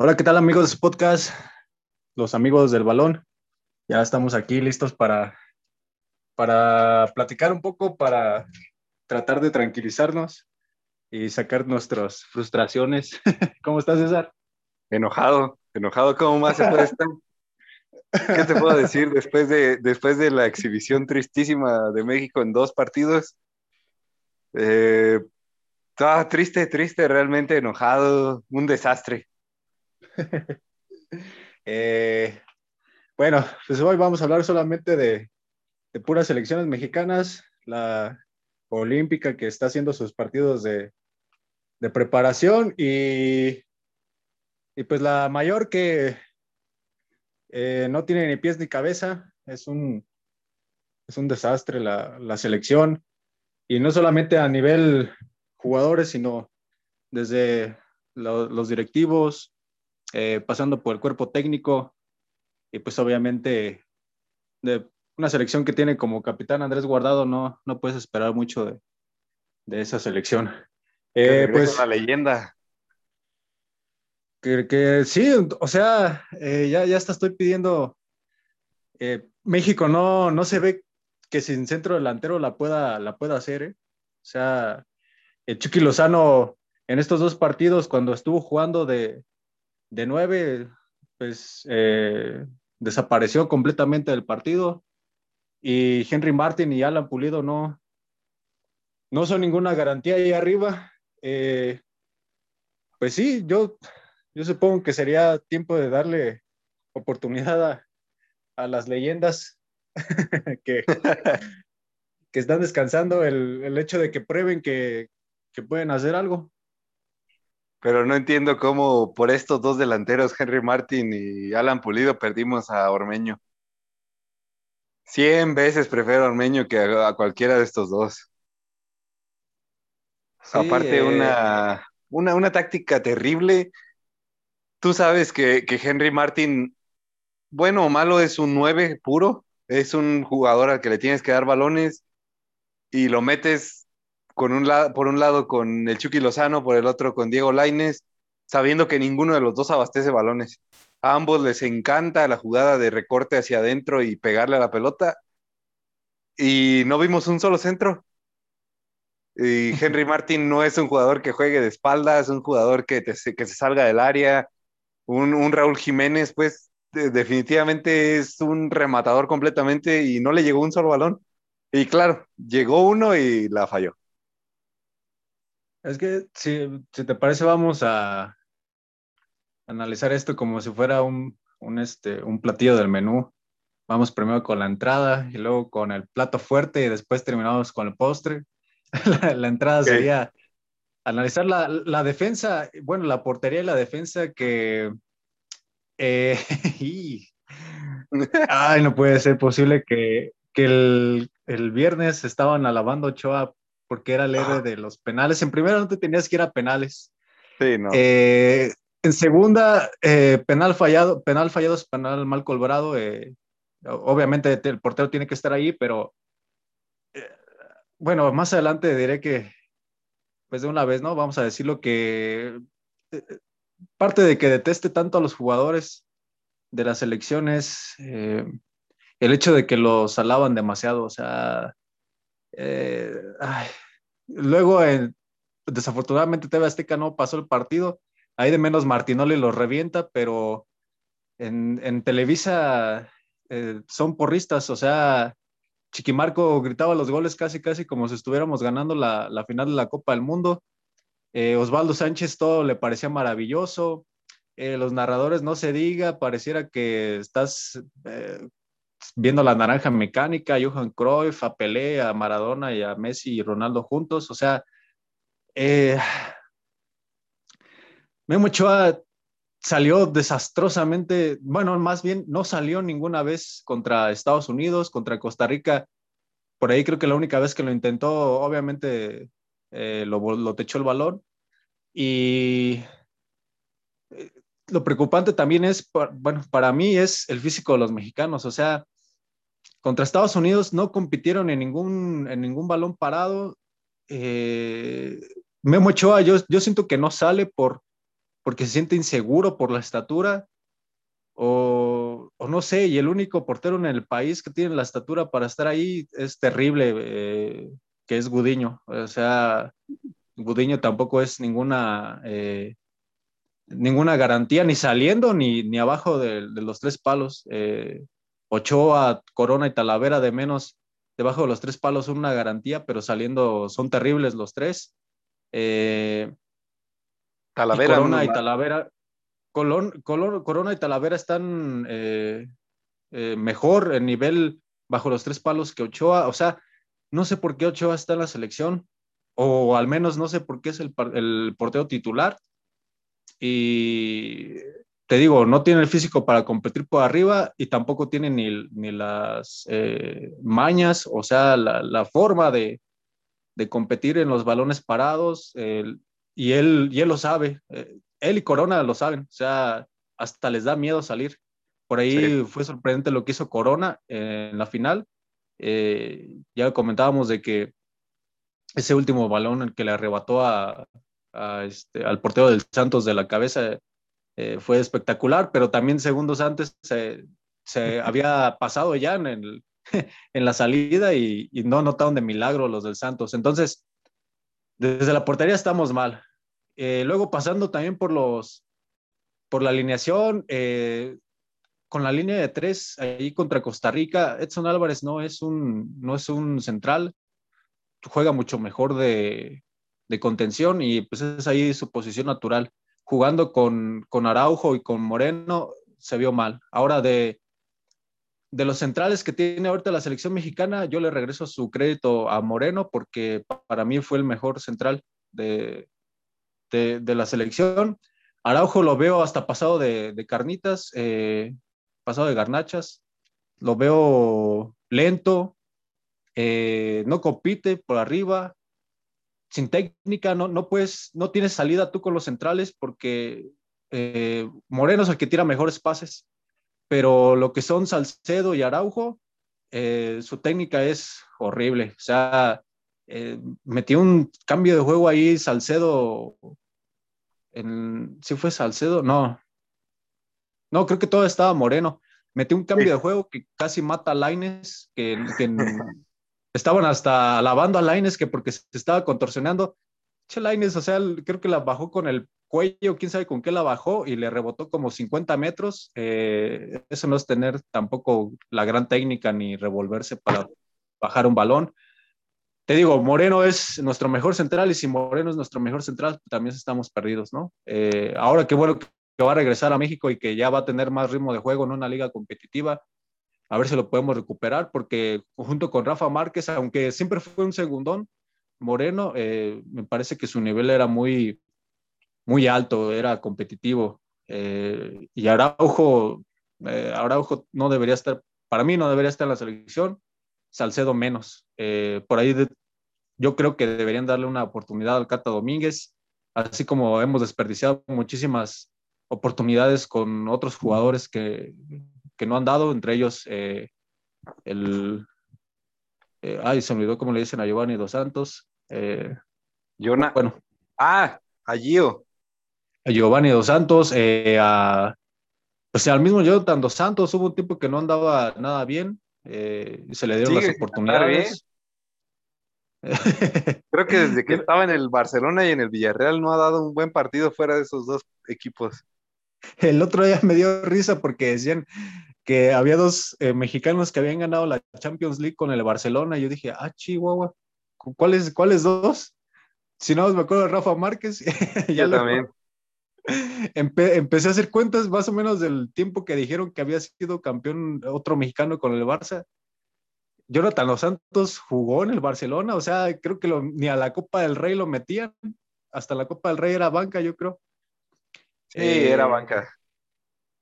Hola, ¿qué tal amigos de su podcast? Los amigos del balón. Ya estamos aquí listos para, para platicar un poco, para tratar de tranquilizarnos y sacar nuestras frustraciones. ¿Cómo estás, César? Enojado, enojado. ¿Cómo más se puede estar? ¿Qué te puedo decir después de, después de la exhibición tristísima de México en dos partidos? Eh, estaba triste, triste, realmente enojado, un desastre. Eh, bueno, pues hoy vamos a hablar solamente de, puras selecciones mexicanas, la olímpica que está haciendo sus partidos de, preparación y, y, pues la mayor que eh, no tiene ni pies ni cabeza, es un, es un desastre la, la selección. Y no solamente a nivel jugadores, sino desde los directivos, eh, pasando por el cuerpo técnico y pues obviamente de una selección que tiene como capitán Andrés Guardado, no, no puedes esperar mucho de, de esa selección. Eh, pues la leyenda. Que, que, sí, o sea, eh, ya, ya hasta estoy pidiendo. Eh, México no, no se ve que sin centro delantero la pueda, la pueda hacer. O sea, el Chucky Lozano en estos dos partidos, cuando estuvo jugando de, de nueve, pues eh, desapareció completamente del partido. Y Henry Martin y Alan Pulido no, no son ninguna garantía ahí arriba. Eh, pues sí, yo, yo supongo que sería tiempo de darle oportunidad a, las leyendas que, que están descansando el, el, hecho de que prueben que, que pueden hacer algo. Pero no entiendo cómo por estos dos delanteros, Henry Martin y Alan Pulido, perdimos a Ormeño. Cien veces prefiero a Ormeño que a, cualquiera de estos dos. Aparte, eh. una, una, una, táctica terrible. Tú sabes que, que Henry Martin, bueno o malo, es un 9 puro. Es un jugador al que le tienes que dar balones y lo metes un por un lado con el Chucky Lozano, por el otro con Diego Laines, sabiendo que ninguno de los dos abastece balones. A ambos les encanta la jugada de recorte hacia adentro y pegarle a la pelota. Y no vimos un solo centro. Y Henry Martin no es un jugador que juegue de espaldas, es un jugador que, que se salga del área. Un, un Raúl Jiménez, pues definitivamente es un rematador completamente y no le llegó un solo balón. Y claro, llegó uno y la falló. Es que si, si te parece, vamos a analizar esto como si fuera un, un, este, un platillo del menú. Vamos primero con la entrada y luego con el plato fuerte y después terminamos con el postre. la, entrada sería analizar la, la, defensa, bueno, la portería y la defensa que... Eh, ay, no puede ser posible que, que el, el, viernes estaban alabando Ochoa porque era el héroe de los penales. En primera no te tenías que ir a penales. Sí, no. Eh, en segunda, eh, penal fallado, penal fallado es penal mal colbrado. Eh, obviamente el portero tiene que estar ahí, pero bueno, más adelante diré que, pues de una vez, ¿no? Vamos a decirlo que parte de que deteste tanto a los jugadores de las elecciones, el hecho de que los alaban demasiado, o sea, eh, luego, desafortunadamente, TV Azteca no pasó el partido. Ahí de menos Martinoli lo revienta, pero en, Televisa eh, son porristas, o sea, Chiquimarco gritaba los goles casi, casi como si estuviéramos ganando la, final de la Copa del Mundo. Eh, Osvaldo Sánchez todo le parecía maravilloso. los narradores, no se diga, pareciera que estás viendo la naranja mecánica, a Johan Cruyff, a Pelé, a Maradona y a Messi y Ronaldo juntos. O sea, eh, Memo Ochoa salió desastrosamente, bueno, más bien no salió ninguna vez contra Estados Unidos, contra Costa Rica. Por ahí creo que la única vez que lo intentó, obviamente, eh, lo, lo techó el balón. Y eh, lo preocupante también es, bueno, para mí es el físico de los mexicanos. O sea, contra Estados Unidos no compitieron en ningún, en ningún balón parado. Eh, Memo Ochoa, yo, yo siento que no sale por, porque se siente inseguro por la estatura o, no sé, y el único portero en el país que tiene la estatura para estar ahí es terrible, eh, que es Gudiño. O sea, Gudiño tampoco es ninguna, eh, ninguna garantía, ni saliendo ni, ni abajo de, los tres palos. Eh, Ochoa, Corona y Talavera de menos, debajo de los tres palos son una garantía, pero saliendo son terribles los tres. Eh, Talavera. Corona y Talavera. Colón, Corona y Talavera están mejor en nivel bajo los tres palos que Ochoa. O sea, no sé por qué Ochoa está en la selección o al menos no sé por qué es el, el portero titular. Y te digo, no tiene el físico para competir por arriba y tampoco tiene ni, ni las eh, mañas, o sea, la, la forma de, de, competir en los balones parados. y, él, y él lo sabe, eh, él y Corona lo saben, o sea, hasta les da miedo salir. Por ahí fue sorprendente lo que hizo Corona en la final. Eh, ya comentábamos de que ese último balón que le arrebató a, este, al portero del Santos de la cabeza eh, fue espectacular, pero también segundos antes se, había pasado ya en, el, en la salida y, no notaron de milagro los del Santos. Entonces, desde la portería estamos mal. Eh, luego pasando también por los por la alineación, eh, con la línea de tres ahí contra Costa Rica, Edson Álvarez no es un, no es un central, juega mucho mejor de, contención y pues es ahí su posición natural. Jugando con, Araujo y con Moreno se vio mal. Ahora de, de los centrales que tiene ahorita la selección mexicana, yo le regreso su crédito a Moreno porque para mí fue el mejor central de, de, la selección. Araujo lo veo hasta pasado de, carnitas, eh, pasado de garnachas. Lo veo lento, eh, no compite por arriba, sin técnica, no, no puedes, no tienes salida tú con los centrales porque eh, Moreno es el que tira mejores pases, pero lo que son Salcedo y Araujo, eh, su técnica es horrible. O sea, metió un cambio de juego ahí, Salcedo, en, ¿sí fue Salcedo? No, no, creo que todo estaba Moreno. Metió un cambio de juego que casi mata a Laines, que, que estaban hasta alabando a Laines que porque se estaba contorsionando. Che, Laines, o sea, creo que la bajó con el cuello, quién sabe con qué la bajó y le rebotó como 50 metros. Eh, eso no es tener tampoco la gran técnica ni revolverse para bajar un balón. Te digo, Moreno es nuestro mejor central y si Moreno es nuestro mejor central, también estamos perdidos, ¿no? Eh, ahora qué bueno que va a regresar a México y que ya va a tener más ritmo de juego en una liga competitiva a ver si lo podemos recuperar, porque junto con Rafa Márquez, aunque siempre fue un segundón, Moreno, eh, me parece que su nivel era muy, muy alto, era competitivo. Eh, y Araujo, eh, Araujo no debería estar, para mí no debería estar en la selección, Salcedo menos. por ahí yo creo que deberían darle una oportunidad al Cata Domínguez, así como hemos desperdiciado muchísimas oportunidades con otros jugadores que, que no han dado, entre ellos eh, el... Eh, ay, se me olvidó cómo le dicen a Giovanni Dos Santos. Eh, bueno. Ah, a Gio. A Giovanni Dos Santos, a, pues al mismo Jonathan Dos Santos, hubo un tiempo que no andaba nada bien, se le dieron las oportunidades. Creo que desde que estaba en el Barcelona y en el Villarreal no ha dado un buen partido fuera de esos dos equipos. El otro día me dio risa porque decían que había dos eh, mexicanos que habían ganado la Champions League con el Barcelona. Y yo dije, ah, Chihuahua, ¿cuáles, ¿cuáles dos? Si no, me acuerdo de Rafa Márquez. ya también. empecé a hacer cuentas más o menos del tiempo que dijeron que había sido campeón otro mexicano con el Barça. Jonathan Los Santos jugó en el Barcelona, o sea, creo que ni a la Copa del Rey lo metían, hasta la Copa del Rey era banca, yo creo. Sí, era eh, banca.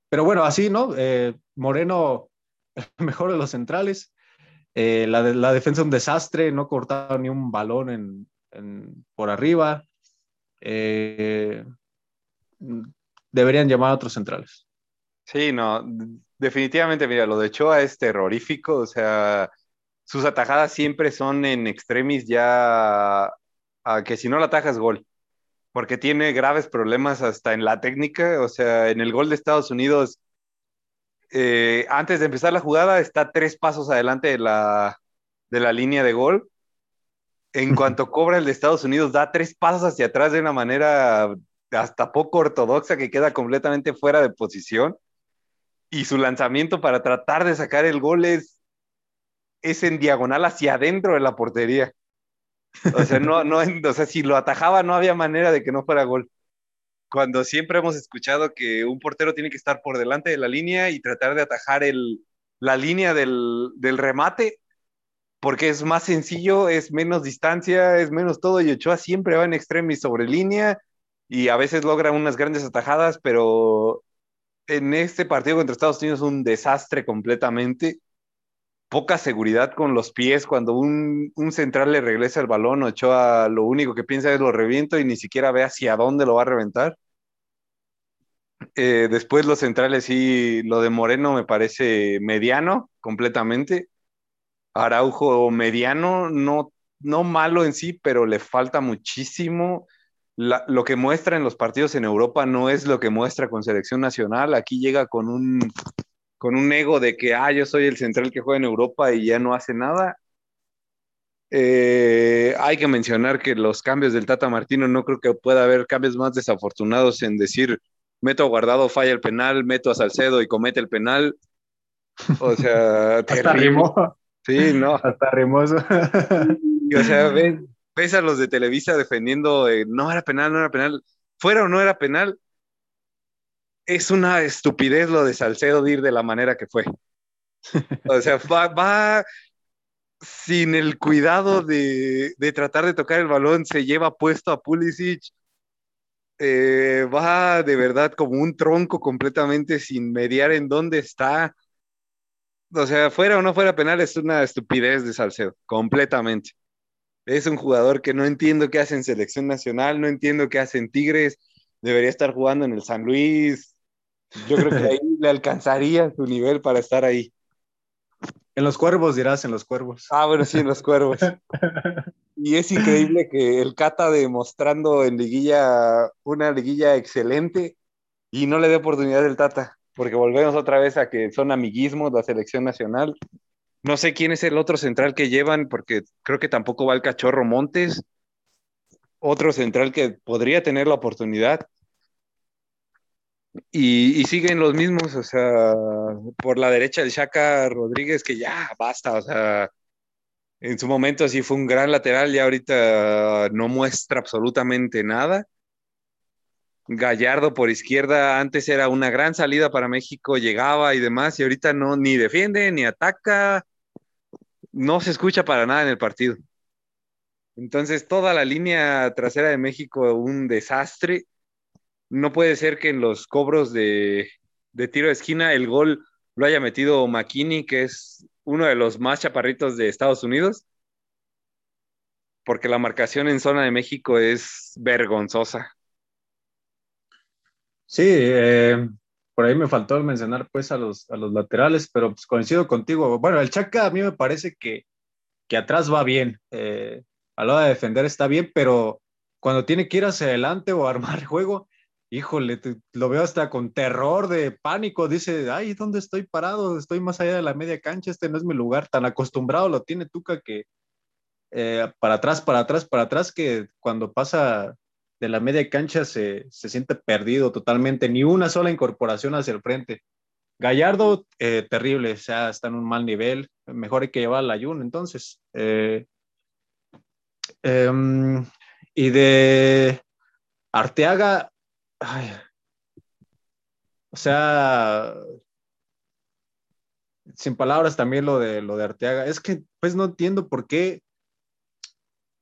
Pero bueno, así, ¿no? Eh, Moreno, mejor de los centrales. Eh, la, la, defensa un desastre, no cortaba ni un balón por arriba. Eh, deberían llamar a otros centrales. Sí, no, definitivamente, mira, lo de Choa es terrorífico, o sea, sus atajadas siempre son en extremis ya a que si no la atajas gol. Porque tiene graves problemas hasta en la técnica. O sea, en el gol de Estados Unidos, eh, antes de empezar la jugada, está tres pasos adelante de la, de la línea de gol. En cuanto cobra el de Estados Unidos, da tres pasos hacia atrás de una manera hasta poco ortodoxa que queda completamente fuera de posición. Y su lanzamiento para tratar de sacar el gol es, es en diagonal hacia adentro de la portería. O sea, no, no, o sea, si lo atajaba no había manera de que no fuera gol. Cuando siempre hemos escuchado que un portero tiene que estar por delante de la línea y tratar de atajar el, la línea del, del remate, porque es más sencillo, es menos distancia, es menos todo, y Ochoa siempre va en extremis sobre línea y a veces logra unas grandes atajadas, pero en este partido contra Estados Unidos un desastre completamente. Poca seguridad con los pies. Cuando un, central le regresa el balón, Ochoa lo único que piensa es lo reviento y ni siquiera ve hacia dónde lo va a reventar. Eh, después los centrales sí, lo de Moreno me parece mediano completamente. Araujo mediano, no, no malo en sí, pero le falta muchísimo lo que muestra en los partidos en Europa no es lo que muestra con selección nacional. Aquí llega con un, con un ego de que, ah, yo soy el central que juega en Europa y ya no hace nada. Eh, hay que mencionar que los cambios del Tata Martino no creo que pueda haber cambios más desafortunados en decir, meto a Guardado, falla el penal, meto a Salcedo y comete el penal. O sea, Hasta rimó. Sí, no. Hasta rimoso. o sea, ven, ves a los de Televisa defendiendo, no era penal, no era penal, fuera o no era penal, es una estupidez lo de Salcedo de ir de la manera que fue. O sea, va, sin el cuidado de, tratar de tocar el balón, se lleva puesto a Pulisic, eh, va de verdad como un tronco completamente sin mediar en dónde está. O sea, fuera o no fuera penal, es una estupidez de Salcedo, completamente. Es un jugador que no entiendo qué hace en selección nacional, no entiendo qué hace en Tigres, debería estar jugando en el San Luis. Yo creo que ahí le alcanzaría su nivel para estar ahí. En los cuervos, dirás, en los cuervos. Ah, bueno, sí, en los cuervos. y es increíble que el Cata demostrando en liguilla una liguilla excelente y no le dé oportunidad el Tata, porque volvemos otra vez a que son amiguismos la selección nacional no sé quién es el otro central que llevan, porque creo que tampoco va el cachorro Montes. Otro central que podría tener la oportunidad. Y, siguen los mismos, o sea, por la derecha el Chaca Rodríguez, que ya basta, o sea, en su momento sí fue un gran lateral, y ahorita no muestra absolutamente nada. Gallardo por izquierda antes era una gran salida para México, llegaba y demás, y ahorita no, ni defiende, ni ataca, no se escucha para nada en el partido. Entonces, toda la línea trasera de México, un desastre. No puede ser que en los cobros de, tiro de esquina el gol lo haya metido McKinney, que es uno de los más chaparritos de Estados Unidos, porque la marcación en zona de México es vergonzosa. Sí, eh, por ahí me faltó mencionar pues a los, a los laterales, pero pues coincido contigo. Bueno, el Chaca a mí me parece que, que atrás va bien, eh, a la hora de defender está bien, pero cuando tiene que ir hacia adelante o armar juego, híjole, lo veo hasta con terror de pánico, dice, ay, ¿dónde estoy parado? Estoy más allá de la media cancha, este no es mi lugar, tan acostumbrado lo tiene Tuca que eh, para atrás, para atrás, para atrás, que cuando pasa de la media cancha se, siente perdido totalmente, ni una sola incorporación hacia el frente. Gallardo, eh, terrible, o sea, está en un mal nivel, mejor hay que llevar al ayuno, entonces. Eh, em, y de Arteaga, o sea, sin palabras también lo de, lo de Arteaga, es que pues no entiendo por qué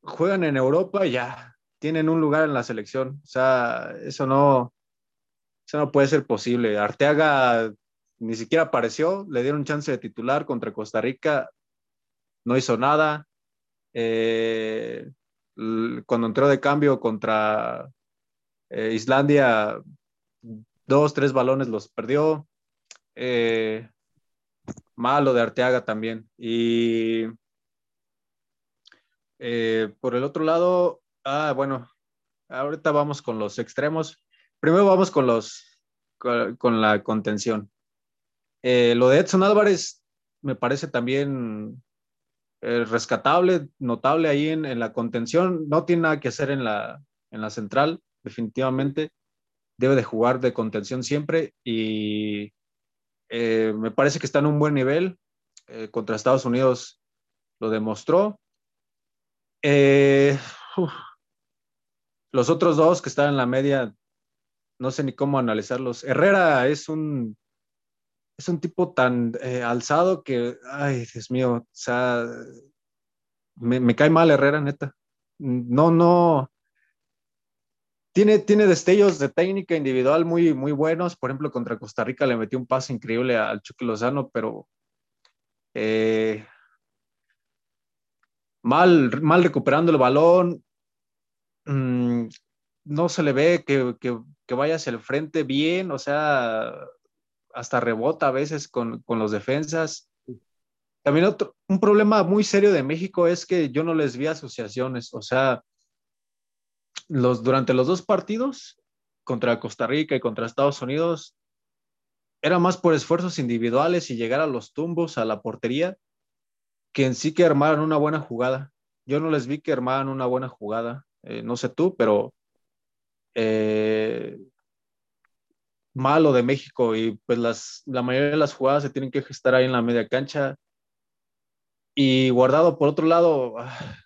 juegan en Europa ya, tienen un lugar en la selección. O sea, eso no, eso no puede ser posible. Arteaga ni siquiera apareció, le dieron chance de titular contra Costa Rica, no hizo nada. Eh, cuando entró de cambio contra eh, Islandia, dos, tres balones los perdió. Eh, malo de Arteaga también. Y por el otro lado, Ah, bueno, ahorita vamos con los extremos. Primero vamos con los con, la contención. Eh, lo de Edson Álvarez me parece también eh, rescatable, notable ahí en, la contención. No tiene nada que hacer en la, en la central, definitivamente. Debe de jugar de contención siempre y eh, me parece que está en un buen nivel. contra Estados Unidos lo demostró. los otros dos que están en la media no sé ni cómo analizarlos. Herrera es un, es un tipo tan eh, alzado que, ay, Dios mío, o sea, me, cae mal Herrera, neta. No, no. Tiene, tiene destellos de técnica individual muy, muy buenos. Por ejemplo, contra Costa Rica le metió un pase increíble al Chucky Lozano, pero eh, mal, mal recuperando el balón. Mm, no se le ve que, vaya hacia el frente bien, o sea, hasta rebota a veces con, los defensas. También otro, un problema muy serio de México es que yo no les vi asociaciones, o sea, los, durante los dos partidos, contra Costa Rica y contra Estados Unidos, era más por esfuerzos individuales y llegar a los tumbos, a la portería, que en sí que armaran una buena jugada. Yo no les vi que armaran una buena jugada, eh, no sé tú, pero eh, malo de México y pues las, la mayoría de las jugadas se tienen que gestar ahí en la media cancha. Y guardado, por otro lado, ah,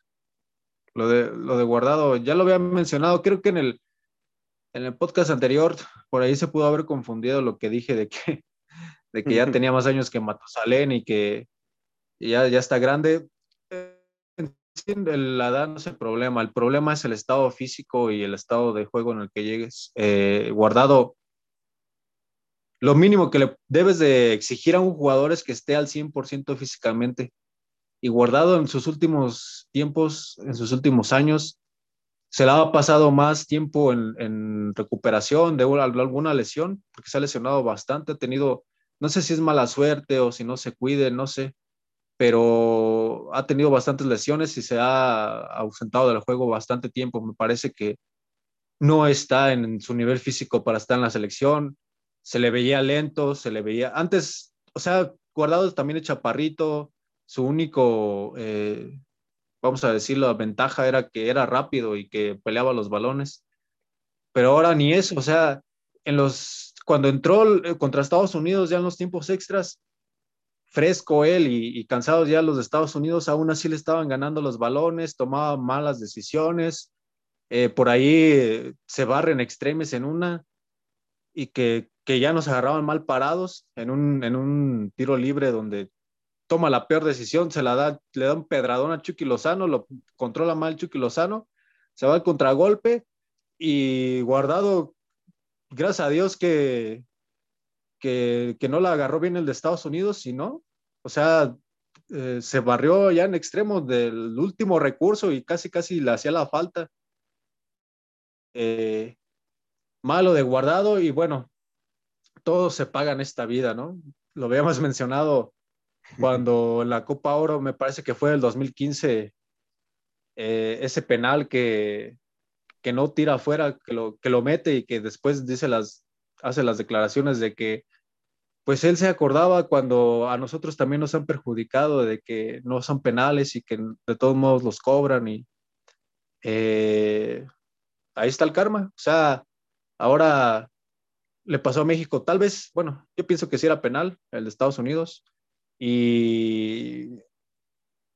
lo de, lo de guardado, ya lo había mencionado, creo que en el, en el podcast anterior, por ahí se pudo haber confundido lo que dije de que, de que ya tenía más años que Matusalén y que ya, ya está grande la edad no es el problema, el problema es el estado físico y el estado de juego en el que llegues. Eh, guardado, lo mínimo que le debes de exigir a un jugador es que esté al 100% físicamente. Y guardado en sus últimos tiempos, en sus últimos años, se le ha pasado más tiempo en, recuperación de alguna lesión, porque se ha lesionado bastante, ha tenido, no sé si es mala suerte o si no se cuide, no sé, pero ha tenido bastantes lesiones y se ha ausentado del juego bastante tiempo. Me parece que no está en su nivel físico para estar en la selección. Se le veía lento, se le veía antes, o sea, Guardado también de chaparrito. Su único, eh, vamos a decirlo, ventaja era que era rápido y que peleaba los balones. Pero ahora ni eso, o sea, en los, cuando entró eh, contra Estados Unidos ya en los tiempos extras, fresco él y, cansados ya los de Estados Unidos, aún así le estaban ganando los balones, tomaba malas decisiones, eh, por ahí se barren extremes en una y que, que, ya nos agarraban mal parados en un, en un tiro libre donde toma la peor decisión, se la da, le da un pedradón a Chucky Lozano, lo controla mal Chucky Lozano, se va al contragolpe y guardado, gracias a Dios que, que, no la agarró bien el de Estados Unidos, sino, o sea, eh, se barrió ya en extremo del último recurso y casi, casi le hacía la falta. Eh, malo de guardado y bueno, todo se paga en esta vida, ¿no? Lo habíamos mencionado cuando la Copa Oro, me parece que fue el 2015, eh, ese penal que, que no tira afuera, que lo, que lo mete y que después dice las, hace las declaraciones de que pues él se acordaba cuando a nosotros también nos han perjudicado de que no son penales y que de todos modos los cobran y eh, ahí está el karma. O sea, ahora le pasó a México, tal vez, bueno, yo pienso que sí era penal, el de Estados Unidos, y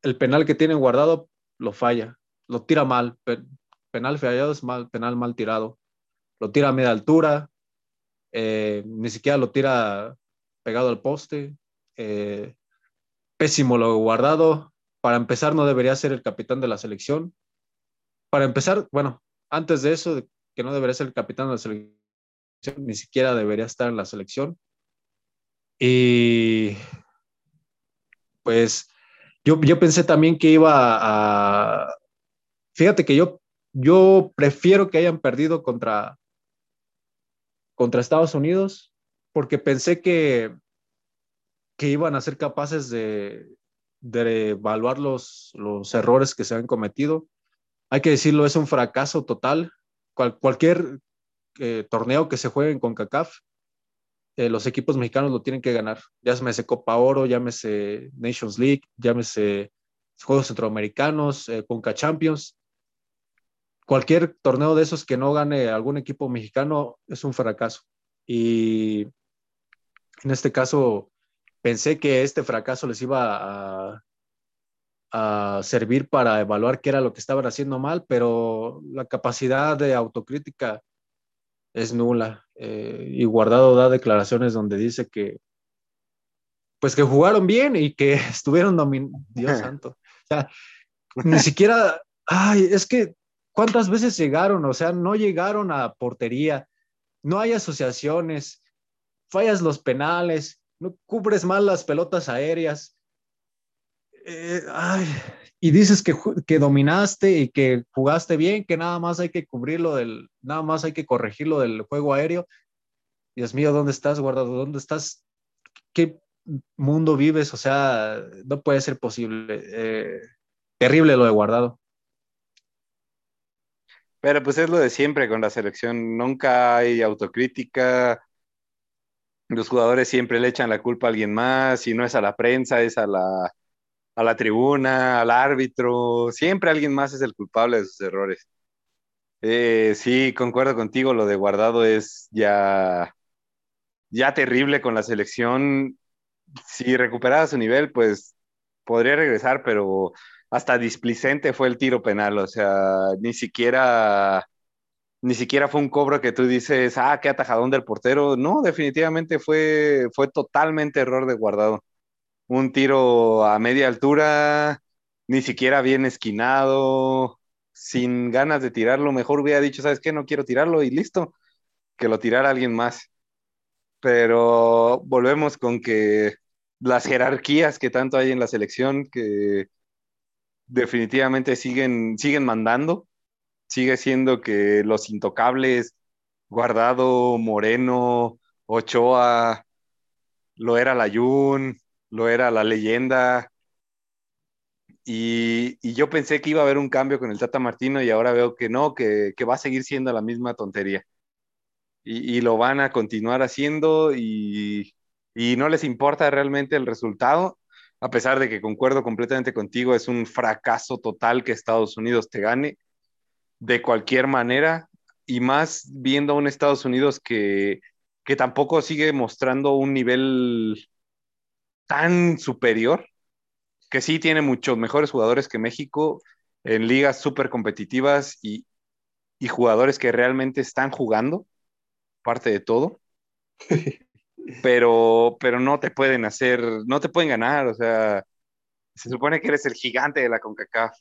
el penal que tienen guardado lo falla, lo tira mal, penal fallado es mal, penal mal tirado, lo tira a media altura, eh, ni siquiera lo tira pegado al poste. Eh, pésimo lo guardado. Para empezar, no debería ser el capitán de la selección. Para empezar, bueno, antes de eso, que no debería ser el capitán de la selección, ni siquiera debería estar en la selección. Y pues yo, yo pensé también que iba a... Fíjate que yo, yo prefiero que hayan perdido contra, contra Estados Unidos porque pensé que, que iban a ser capaces de, evaluar los, los errores que se han cometido. Hay que decirlo, es un fracaso total. cualquier eh, torneo que se juegue en CONCACAF, eh, los equipos mexicanos lo tienen que ganar. Llámese Copa Oro, llámese Nations League, llámese Juegos Centroamericanos, eh, Champions. Cualquier torneo de esos que no gane algún equipo mexicano es un fracaso. Y en este caso, pensé que este fracaso les iba a servir para evaluar qué era lo que estaban haciendo mal, pero la capacidad de autocrítica es nula. Eh, y Guardado da declaraciones donde dice que, pues que jugaron bien y que estuvieron dominados. Dios santo. O sea, ni siquiera, ay, es que, ¿cuántas veces llegaron? O sea, no llegaron a portería, no hay asociaciones, fallas los penales, no cubres mal las pelotas aéreas. Eh, ay, y dices que, que, dominaste y que jugaste bien, que nada más hay que cubrirlo del, nada más hay que corregirlo del juego aéreo. Dios mío, ¿dónde estás, guardado? ¿Dónde estás? ¿Qué mundo vives? O sea, no puede ser posible. Eh, terrible lo de guardado. Pero pues es lo de siempre con la selección. Nunca hay autocrítica. Los jugadores siempre le echan la culpa a alguien más. Y no es a la prensa, es a la, a la tribuna, al árbitro, siempre alguien más es el culpable de sus errores. Eh, sí, concuerdo contigo, lo de guardado es ya, ya terrible con la selección. Si recuperaba su nivel, pues podría regresar, pero hasta displicente fue el tiro penal, o sea, ni siquiera ni siquiera fue un cobro que tú dices, ah, qué atajadón del portero. No, definitivamente fue, fue totalmente error de guardado un tiro a media altura, ni siquiera bien esquinado, sin ganas de tirarlo, mejor hubiera dicho, ¿sabes qué? No quiero tirarlo y listo, que lo tirara alguien más. Pero volvemos con que las jerarquías que tanto hay en la selección, que definitivamente siguen, siguen mandando, sigue siendo que los intocables, Guardado, Moreno, Ochoa, lo era Layún, lo era la leyenda. Y, yo pensé que iba a haber un cambio con el Tata Martino y ahora veo que no, que, va a seguir siendo la misma tontería. Y, lo van a continuar haciendo y, y no les importa realmente el resultado, a pesar de que concuerdo completamente contigo, es un fracaso total que Estados Unidos te gane de cualquier manera y más viendo a un Estados Unidos que, que tampoco sigue mostrando un nivel tan superior que sí tiene muchos mejores jugadores que México en ligas súper competitivas y, jugadores que realmente están jugando, parte de todo. pero, pero no te pueden hacer, no te pueden ganar, o sea, se supone que eres el gigante de la CONCACAF.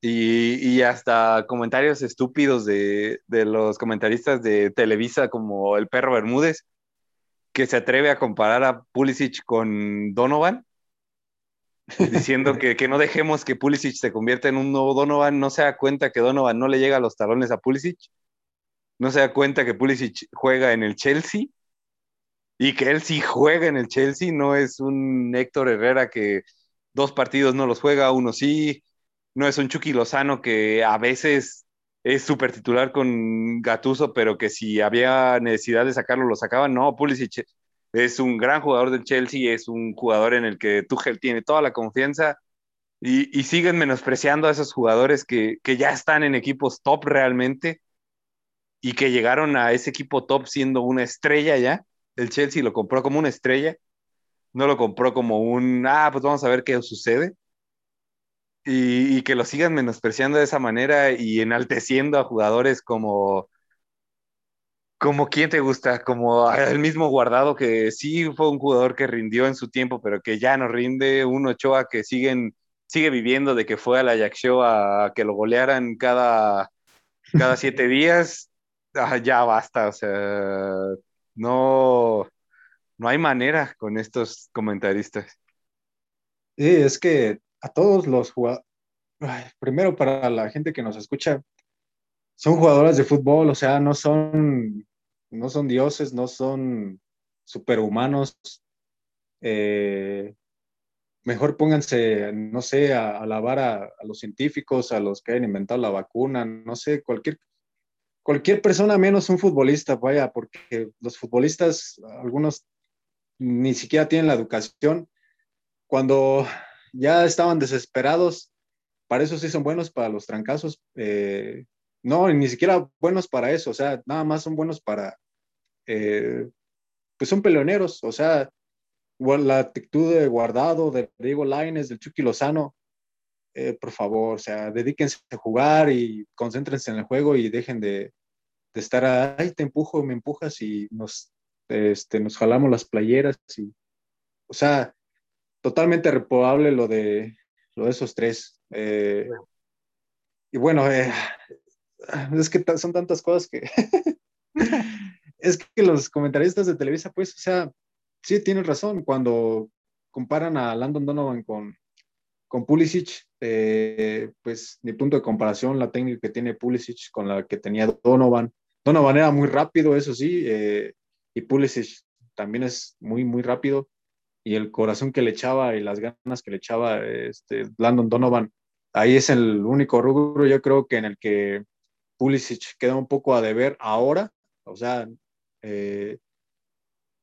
Y, y hasta comentarios estúpidos de, de, los comentaristas de Televisa como el perro Bermúdez, que se atreve a comparar a Pulisic con Donovan, diciendo que, no dejemos que Pulisic se convierta en un nuevo Donovan, no se da cuenta que Donovan no le llega a los talones a Pulisic, no se da cuenta que Pulisic juega en el Chelsea y que él sí juega en el Chelsea, no es un Héctor Herrera que dos partidos no los juega, uno sí, no es un Chucky Lozano que a veces es súper titular con Gatuso, pero que si había necesidad de sacarlo, lo sacaban. No, Pulisic es un gran jugador del Chelsea, es un jugador en el que Tuchel tiene toda la confianza y, siguen menospreciando a esos jugadores que, que, ya están en equipos top realmente y que llegaron a ese equipo top siendo una estrella ya. El Chelsea lo compró como una estrella, no lo compró como un, ah, pues vamos a ver qué sucede y, que lo sigan menospreciando de esa manera y enalteciendo a jugadores como, como quién te gusta, como el mismo Guardado que sí fue un jugador que rindió en su tiempo, pero que ya no rinde, un Ochoa que siguen, sigue viviendo de que fue a la Jack Show a, que lo golearan cada, cada siete días, ah, ya basta, o sea, no, no hay manera con estos comentaristas. Sí, es que a todos los jugadores, primero para la gente que nos escucha, son jugadores de fútbol, o sea, no son, no son dioses, no son superhumanos. Eh, mejor pónganse, no sé, a alabar a, los científicos, a los que han inventado la vacuna, no sé, cualquier, cualquier persona menos un futbolista, vaya, porque los futbolistas, algunos ni siquiera tienen la educación. Cuando ya estaban desesperados, para eso sí son buenos para los trancazos. Eh, no, ni siquiera buenos para eso, o sea, nada más son buenos para, eh, pues son peleoneros, o sea, la actitud de Guardado, de Diego Laines, del Chucky Lozano, eh, por favor, o sea, dedíquense a jugar y concéntrense en el juego y dejen de, de estar, ay, te empujo, me empujas y nos, este, nos jalamos las playeras y, o sea, totalmente reprobable lo de, lo de esos tres. Eh, y bueno, eh, es que son tantas cosas que... es que los comentaristas de Televisa, pues, o sea, sí tienen razón. Cuando comparan a Landon Donovan con, con Pulisic, eh, pues mi punto de comparación, la técnica que tiene Pulisic con la que tenía Donovan. Donovan era muy rápido, eso sí, eh, y Pulisic también es muy, muy rápido. Y el corazón que le echaba y las ganas que le echaba este, Landon Donovan, ahí es el único rubro, yo creo que en el que Pulisic queda un poco a deber ahora. O sea, eh,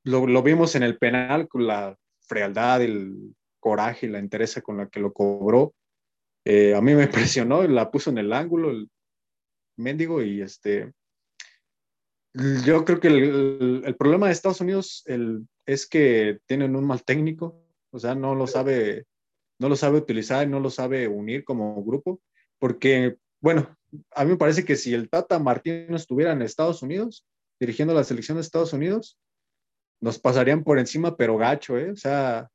lo, vimos en el penal con la frialdad, el coraje y la interés con la que lo cobró. Eh, a mí me impresionó, la puso en el ángulo, el mendigo, y este. Yo creo que el, problema de Estados Unidos es que tienen un mal técnico, o sea, no lo sabe, no lo sabe utilizar, no lo sabe unir como grupo, porque, bueno, a mí me parece que si el Tata Martino estuviera en Estados Unidos, dirigiendo la selección de Estados Unidos, nos pasarían por encima, pero gacho, ¿eh? O sea,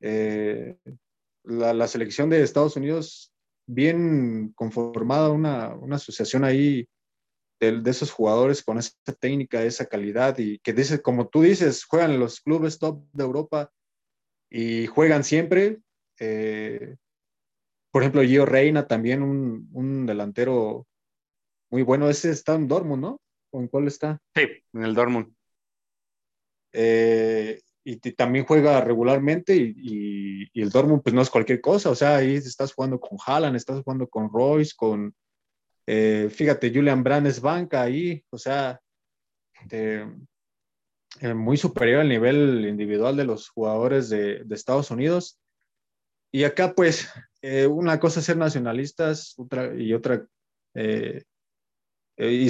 eh, la, selección de Estados Unidos, bien conformada, una, asociación ahí de, esos jugadores con esa técnica, esa calidad, y que dice, como tú dices, juegan en los clubes top de Europa y juegan siempre. Eh, por ejemplo, Gio Reina, también un, un, delantero muy bueno. Ese está en Dortmund, ¿no? ¿O en cuál está? Sí, en el Dortmund. Eh, y, también juega regularmente y, el Dortmund pues no es cualquier cosa, o sea, ahí estás jugando con Haaland, estás jugando con Royce, con, eh, fíjate, Julian Brand es banca ahí, o sea, eh, muy superior al nivel individual de los jugadores de, Estados Unidos. Y acá pues una cosa es ser nacionalistas otra, y otra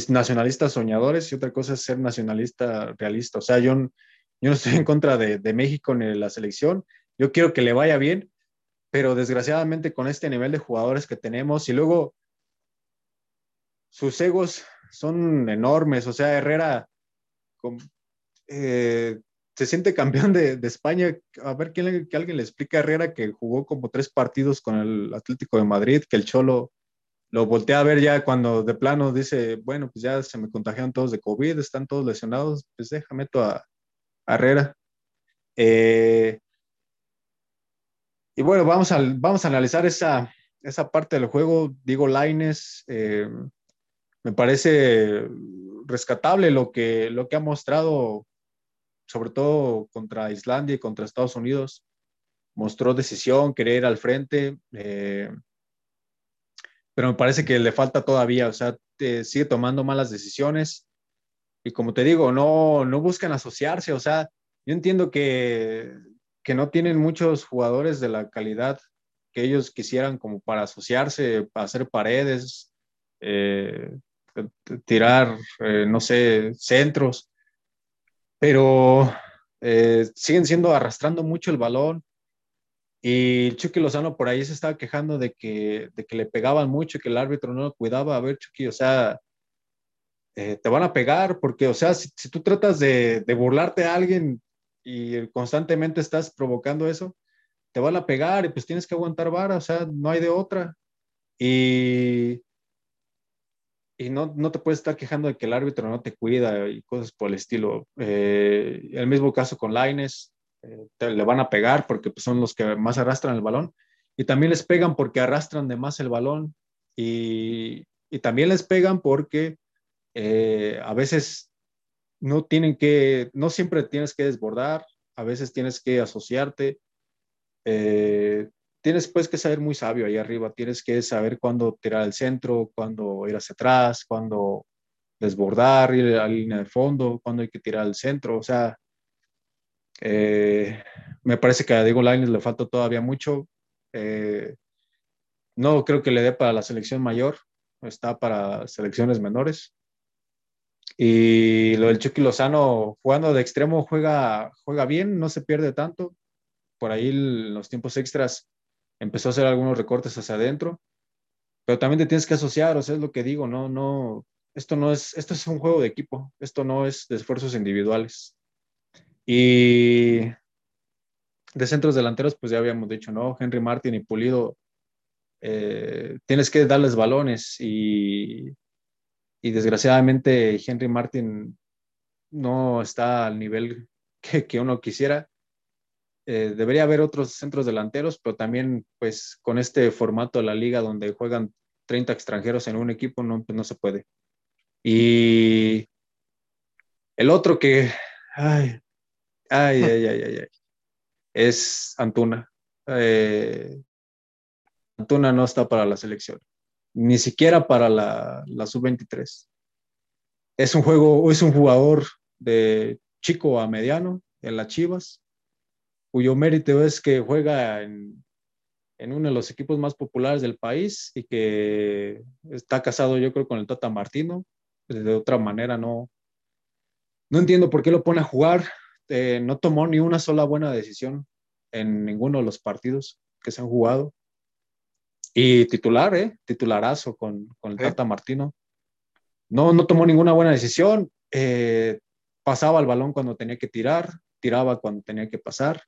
nacionalistas soñadores y otra cosa es ser nacionalista realista. O sea, yo, no estoy en contra de, de México ni de la selección. Yo quiero que le vaya bien, pero desgraciadamente con este nivel de jugadores que tenemos y luego sus egos son enormes. O sea, Herrera eh, se siente campeón de, España. A ver, que, que alguien le explique a Herrera que jugó como tres partidos con el Atlético de Madrid, que el Cholo lo volteé a ver ya cuando de plano dice, bueno, pues ya se me contagiaron todos de COVID, están todos lesionados, pues déjame a, Herrera. Eh, y bueno, vamos a, vamos a analizar esa, esa parte del juego. Digo, Laines, eh, me parece rescatable lo que, lo que ha mostrado, sobre todo contra Islandia y contra Estados Unidos. Mostró decisión, querer ir al frente. Eh, pero me parece que le falta todavía, o sea, sigue tomando malas decisiones y como te digo, no, no buscan asociarse, o sea, yo entiendo que, que no tienen muchos jugadores de la calidad que ellos quisieran como para asociarse, para hacer paredes, eh, tirar, eh, no sé, centros, pero eh, siguen siendo arrastrando mucho el balón y Chucky Lozano por ahí se estaba quejando de que, de que le pegaban mucho y que el árbitro no lo cuidaba. A ver, Chucky, o sea, eh, te van a pegar porque, o sea, si, tú tratas de, de, burlarte a alguien y constantemente estás provocando eso, te van a pegar y pues tienes que aguantar vara, o sea, no hay de otra. Y, y no, no te puedes estar quejando de que el árbitro no te cuida y cosas por el estilo. Eh, el mismo caso con Laines, eh, le van a pegar porque pues, son los que más arrastran el balón y también les pegan porque arrastran de más el balón y, y también les pegan porque eh, a veces no tienen que, no siempre tienes que desbordar, a veces tienes que asociarte, eh, tienes pues que saber muy sabio ahí arriba, tienes que saber cuándo tirar al centro, cuándo ir hacia atrás, cuándo desbordar, ir a la línea de fondo, cuando hay que tirar al centro. O sea, eh, me parece que a Diego Lainez le falta todavía mucho. Eh, no creo que le dé para la selección mayor, está para selecciones menores. Y lo del Chucky Lozano, jugando de extremo, juega, juega bien, no se pierde tanto. Por ahí los tiempos extras empezó a hacer algunos recortes hacia adentro. Pero también te tienes que asociar, o sea, es lo que digo, no, no, esto no es, esto es un juego de equipo, esto no es de esfuerzos individuales. Y de centros delanteros, pues ya habíamos dicho, ¿no? Henry Martin y Pulido, eh, tienes que darles balones y, y, desgraciadamente Henry Martin no está al nivel que, que uno quisiera. Eh, debería haber otros centros delanteros, pero también pues con este formato de la liga donde juegan 30 extranjeros en un equipo no, pues, no se puede. Y el otro que, ay, ay, ay, ay, ay, es Antuna. Eh, Antuna no está para la selección, ni siquiera para la, la sub-23. Es un juego, es un jugador de chico a mediano en las Chivas, cuyo mérito es que juega en, en uno de los equipos más populares del país y que está casado yo creo con el Tata Martino, de otra manera no, no entiendo por qué lo pone a jugar. Eh, no tomó ni una sola buena decisión en ninguno de los partidos que se han jugado. Y titular, ¿eh? Titularazo con, con el Tata Martino. No, no tomó ninguna buena decisión. Eh, pasaba el balón cuando tenía que tirar, tiraba cuando tenía que pasar.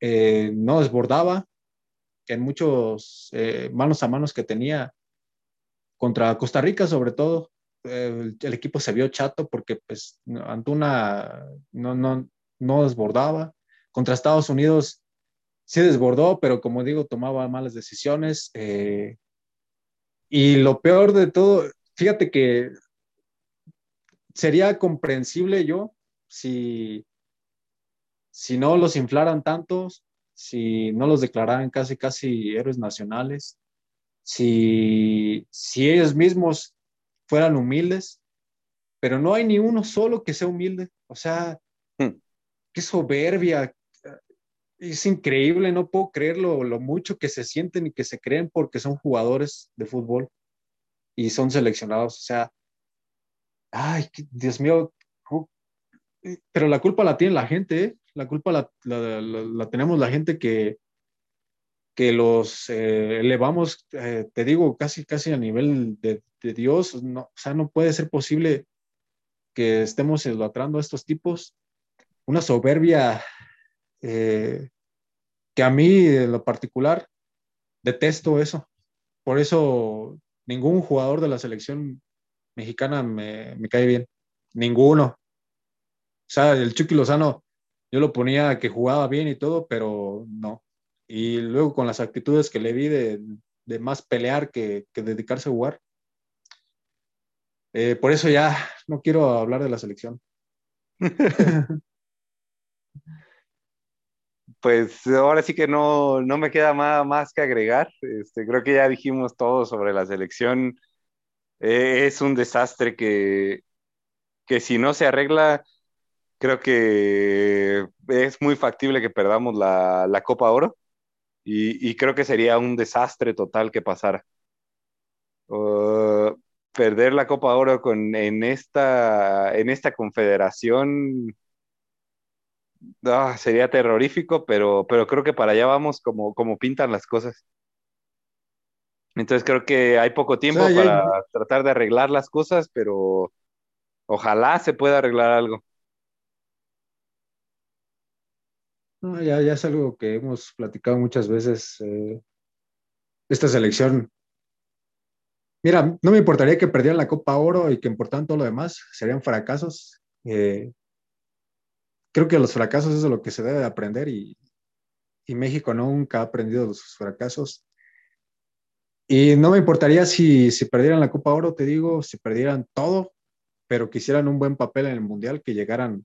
Eh, no desbordaba. En muchos manos a manos que tenía contra Costa Rica, sobre todo, el, equipo se vio chato porque pues Antuna no, no, no desbordaba. Contra Estados Unidos sí desbordó, pero como digo, tomaba malas decisiones. Eh, y lo peor de todo, fíjate que sería comprensible yo si, si no los inflaran tantos, si no los declararan casi, casi héroes nacionales, si, si ellos mismos fueran humildes, pero no hay ni uno solo que sea humilde. O sea, hmm. qué soberbia. Es increíble, no puedo creerlo, lo mucho que se sienten y que se creen porque son jugadores de fútbol y son seleccionados. O sea, ay, Dios mío, pero la culpa la tiene la gente, ¿eh? La culpa la, la, tenemos la gente que, que los eh, elevamos, eh, te digo, casi, casi a nivel de, de Dios. No, o sea, no puede ser posible que estemos idolatrando a estos tipos. Una soberbia eh, que a mí, en lo particular, detesto eso. Por eso ningún jugador de la selección mexicana me, me cae bien. Ninguno. O sea, el Chucky Lozano, yo lo ponía que jugaba bien y todo, pero no. Y luego con las actitudes que le vi de, de más pelear que, que dedicarse a jugar, eh, por eso ya no quiero hablar de la selección. pues ahora sí que no, no me queda más, más que agregar. Este, creo que ya dijimos todo sobre la selección. Eh, es un desastre que, que si no se arregla, creo que es muy factible que perdamos la, la Copa Oro y, y, creo que sería un desastre total que pasara. Uh, perder la Copa Oro con, en, esta, en esta confederación ah, sería terrorífico, pero, pero creo que para allá vamos como, como pintan las cosas. Entonces creo que hay poco tiempo para tratar de arreglar las cosas, pero ojalá se pueda arreglar algo. Ya, ya es algo que hemos platicado muchas veces. Eh, esta selección Mira, no me importaría que perdieran la Copa Oro y que importaran todo lo demás, serían fracasos. Eh, creo que los fracasos es de lo que se debe aprender y, México nunca ha aprendido de sus fracasos. Y no me importaría si, si perdieran la Copa Oro, te digo, si perdieran todo, pero que hicieran un buen papel en el Mundial, que llegaran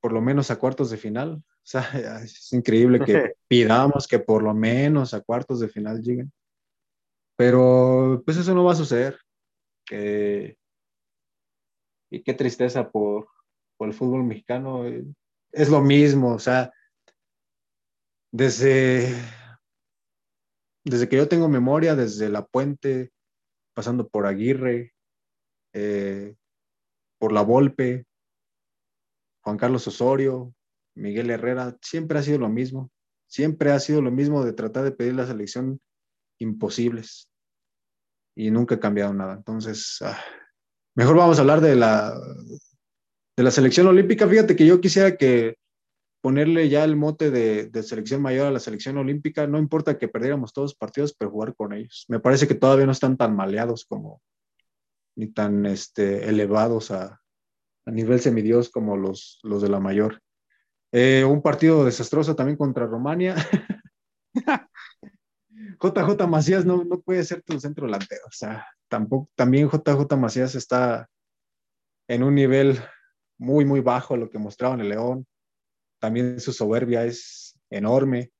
por lo menos a cuartos de final. O sea, es increíble que pidamos que por lo menos a cuartos de final lleguen. Pero pues eso no va a suceder. y qué tristeza por, por el fútbol mexicano. Es lo mismo, o sea, desde, desde que yo tengo memoria, desde La Puente, pasando por Aguirre, eh, por La Volpe, Juan Carlos Osorio, Miguel Herrera, siempre ha sido lo mismo. Siempre ha sido lo mismo de tratar de pedir la selección imposibles. Y nunca ha cambiado nada. Entonces, ah, mejor vamos a hablar de la, de la selección olímpica. Fíjate que yo quisiera que ponerle ya el mote de, selección mayor a la selección olímpica, no importa que perdiéramos todos los partidos, pero jugar con ellos. Me parece que todavía no están tan maleados como, ni tan este, elevados a, a nivel semidios como los, los de la mayor. Eh, un partido desastroso también contra Romania. JJ Macías no, no, puede ser tu centro delantero. O sea, tampoco, también JJ Macías está en un nivel muy, muy bajo lo que mostraba en el León. También su soberbia es enorme.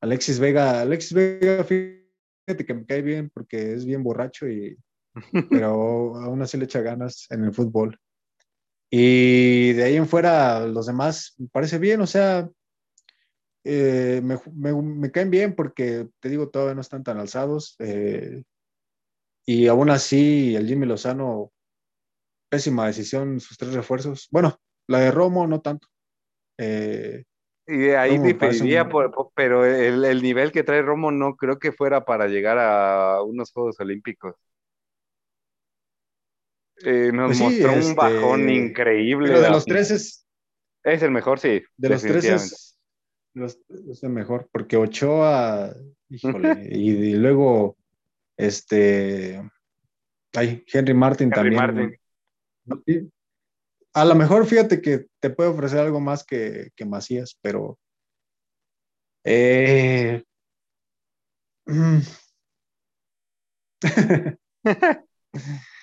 Alexis Vega, Alexis Vega, fíjate que me cae bien porque es bien borracho y, pero aún así le echa ganas en el fútbol. Y de ahí en fuera, los demás me parece bien, o sea, eh, me, me, me, caen bien porque, te digo, todavía no están tan alzados. Eh, y aún así, el Jimmy Lozano, pésima decisión, sus tres refuerzos. Bueno, la de Romo no tanto. Eh, y ahí diferiría, un... por, pero el, el, nivel que trae Romo no creo que fuera para llegar a unos Juegos Olímpicos. Eh, nos pues sí, mostró este... un bajón increíble. Pero de los tres es. Es el mejor, sí. De los tres es, los, es el mejor, porque Ochoa, híjole, y, y, luego este. Ay, Henry Martin Henry también. Martin. A lo mejor fíjate que te puede ofrecer algo más que, que Macías, pero. Eh, mm.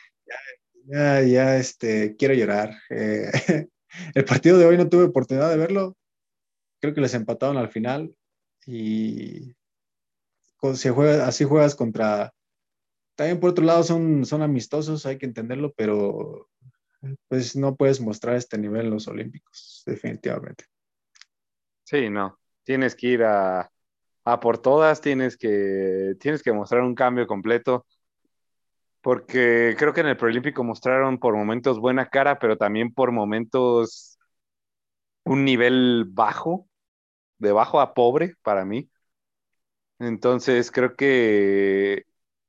ya, ya, este, quiero llorar. Eh, el partido de hoy no tuve oportunidad de verlo. Creo que les empataron al final y si juega, así juegas contra... También por otro lado son, son amistosos, hay que entenderlo, pero pues no puedes mostrar este nivel en los Olímpicos, definitivamente. Sí, no. Tienes que ir a, a por todas, tienes que, tienes que mostrar un cambio completo porque creo que en el Proolímpico mostraron por momentos buena cara, pero también por momentos un nivel bajo, de bajo a pobre para mí. Entonces creo que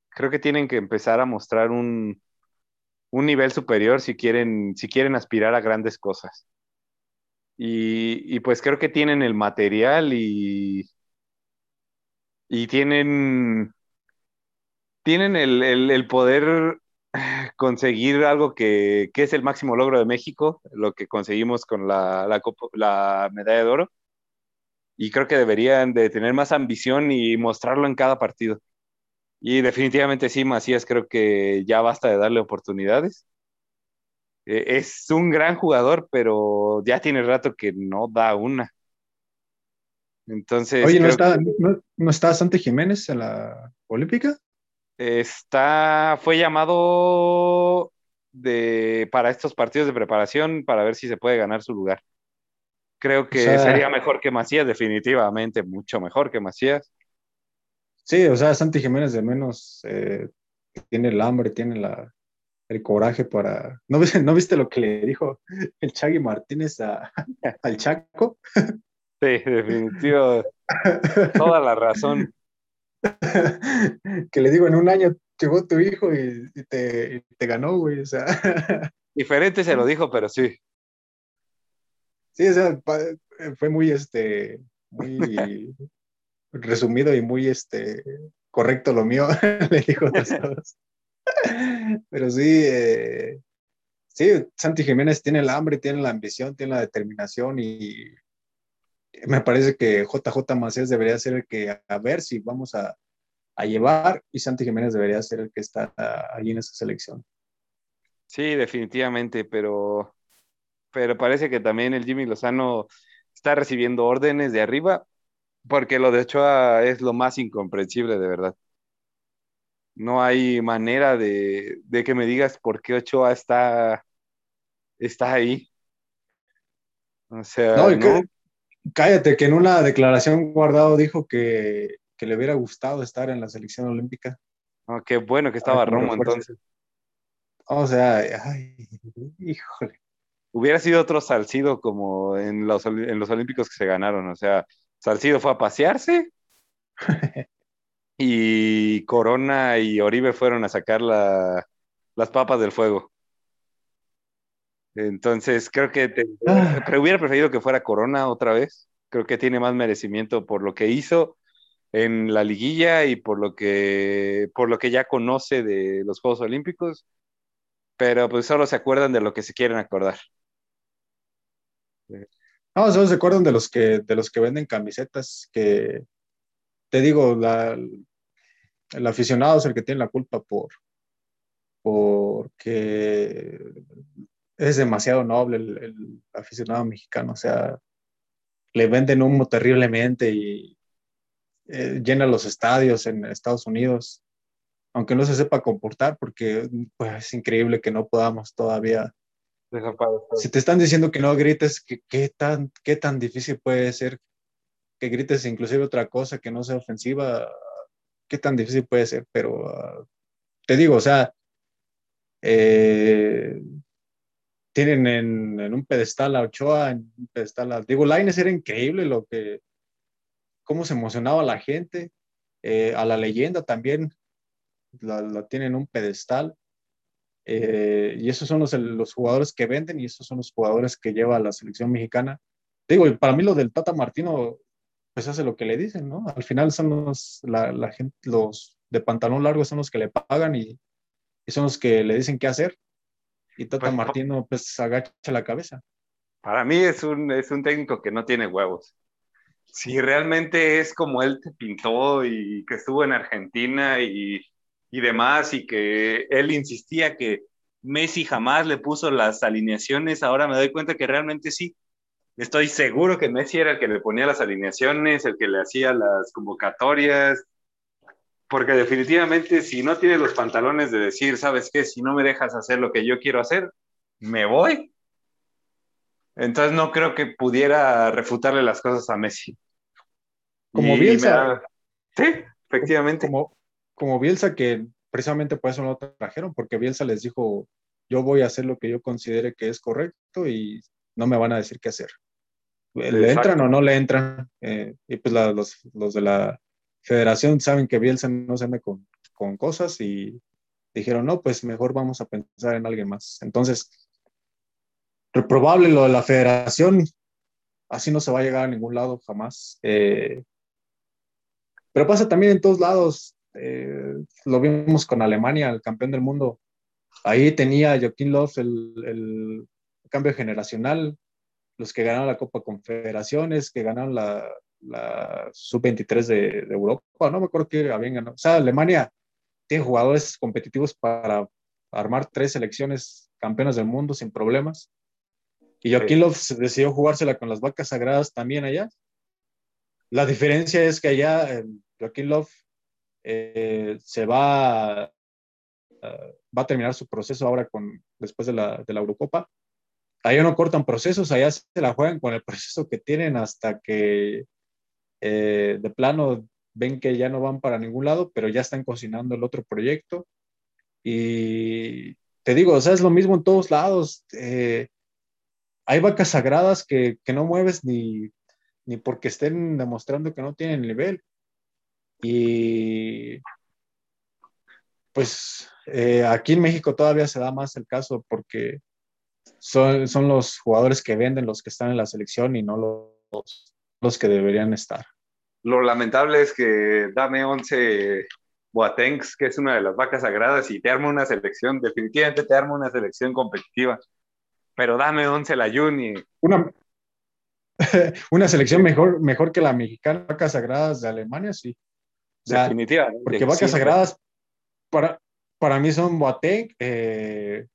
creo que tienen que empezar a mostrar un, un nivel superior si quieren, si quieren aspirar a grandes cosas. Y, y pues creo que tienen el material y, y tienen tienen el, el, el poder conseguir algo que, que, es el máximo logro de México, lo que conseguimos con la, la, la, medalla de oro. Y creo que deberían de tener más ambición y mostrarlo en cada partido. Y definitivamente sí, Macías, creo que ya basta de darle oportunidades. Eh, es un gran jugador, pero ya tiene rato que no da una. Entonces. Oye, ¿no está, que... ¿no, ¿no está Jiménez en la Olímpica? Está, fue llamado de, para estos partidos de preparación para ver si se puede ganar su lugar. Creo que o sea, sería mejor que Macías, definitivamente, mucho mejor que Macías. Sí, o sea, Santi Jiménez de menos eh, tiene el hambre, tiene la, el coraje para... ¿No viste, ¿No viste lo que le dijo el Chagui Martínez a, al Chaco? Sí, definitivo. Toda la razón. que le digo, en un año llegó tu hijo y, y, te, y te, ganó, güey, o sea. Diferente se lo dijo, pero sí. Sí, o sea, fue muy, este, muy resumido y muy, este, correcto lo mío, le dijo. Pero sí, eh, sí, Santi Jiménez tiene el hambre, tiene la ambición, tiene la determinación y me parece que JJ Macías debería ser el que, a ver si vamos a, a llevar, y Santi Jiménez debería ser el que está allí en esa selección. Sí, definitivamente, pero, pero parece que también el Jimmy Lozano está recibiendo órdenes de arriba, porque lo de Ochoa es lo más incomprensible, de verdad. No hay manera de, de que me digas por qué Ochoa está está ahí. O sea, No, y ¿no? Cállate, que en una declaración guardado dijo que, que le hubiera gustado estar en la selección olímpica. Ah, qué bueno que estaba Romo entonces. O sea, ay, híjole. Hubiera sido otro Salcido como en los, en los Olímpicos que se ganaron. O sea, Salcido fue a pasearse y Corona y Oribe fueron a sacar la- las papas del fuego. Entonces, creo que te- Ah. pero hubiera preferido que fuera Corona otra vez. Creo que tiene más merecimiento por lo que hizo en la liguilla y por lo que, por lo que ya conoce de los Juegos Olímpicos. Pero pues solo se acuerdan de lo que se quieren acordar. No, solo se acuerdan de los que, de los que venden camisetas, que te digo, la, el aficionado es el que tiene la culpa por porque es demasiado noble el, el aficionado mexicano, o sea, le venden humo terriblemente y eh, llena los estadios en Estados Unidos, aunque no se sepa comportar, porque pues, es increíble que no podamos todavía si te están diciendo que no grites, ¿qué, qué tan, ¿qué tan difícil puede ser que grites inclusive otra cosa que no sea ofensiva? ¿Qué tan difícil puede ser? Pero uh, te digo, o sea, eh, tienen en, un pedestal a Ochoa, en un pedestal a... Digo, Laines era increíble lo que... cómo se emocionaba la gente, eh, a la leyenda también la, tienen en un pedestal. Eh, y esos son los, los, jugadores que venden y esos son los jugadores que lleva la selección mexicana. Digo, para mí lo del Tata Martino, pues hace lo que le dicen, ¿no? Al final son los, la, la gente, los de pantalón largo son los que le pagan y, y son los que le dicen qué hacer. Y Tata pues, Martino, pues agacha la cabeza. Para mí es un, es un técnico que no tiene huevos. Si realmente es como él te pintó y que estuvo en Argentina y y demás, y que él insistía que Messi jamás le puso las alineaciones, ahora me doy cuenta que realmente sí. Estoy seguro que Messi era el que le ponía las alineaciones, el que le hacía las convocatorias, porque definitivamente si no tiene los pantalones de decir, ¿sabes qué? Si no me dejas hacer lo que yo quiero hacer, me voy. Entonces no creo que pudiera refutarle las cosas a Messi. Como y Bielsa. Sí, efectivamente. Como, como Bielsa, que precisamente por eso no lo trajeron, porque Bielsa les dijo, yo voy a hacer lo que yo considere que es correcto y no me van a decir qué hacer. ¿Le Exacto. entran o no le entran? Eh, y pues la, los, los, de la federación saben que Bielsa no se anda con, con, cosas y dijeron, no, pues mejor vamos a pensar en alguien más. Entonces, reprobable lo de la federación, así no se va a llegar a ningún lado jamás. Eh, pero pasa también en todos lados. Eh, lo vimos con Alemania, el campeón del mundo. Ahí tenía Joaquín Love el, el, cambio generacional, los que ganaron la Copa Confederaciones, que ganaron la, la Sub-23 de, de, Europa, no me acuerdo que habían ganado. O sea, Alemania tiene jugadores competitivos para armar tres selecciones campeonas del mundo sin problemas. Y Joaquín sí. Love decidió jugársela con las vacas sagradas también allá. La diferencia es que allá eh, Joaquín Love eh, se va a, uh, va a terminar su proceso ahora con después de la, de la Eurocopa. Allá no cortan procesos, allá se la juegan con el proceso que tienen hasta que eh, de plano ven que ya no van para ningún lado, pero ya están cocinando el otro proyecto. Y te digo, o sea, es lo mismo en todos lados. Eh, hay vacas sagradas que, que no mueves ni, ni porque estén demostrando que no tienen nivel. Y pues eh, aquí en México todavía se da más el caso porque son, son, los jugadores que venden los que están en la selección y no los, los que deberían estar. Lo lamentable es que dame 11 Boatengs, que es una de las vacas sagradas, y te arma una selección, definitivamente te arma una selección competitiva. Pero dame 11 la Juni. Una, una selección mejor, mejor que la mexicana, vacas sagradas de Alemania, sí. O sea, definitivamente. Porque vacas sí, sagradas para, para mí son Boateng, eh,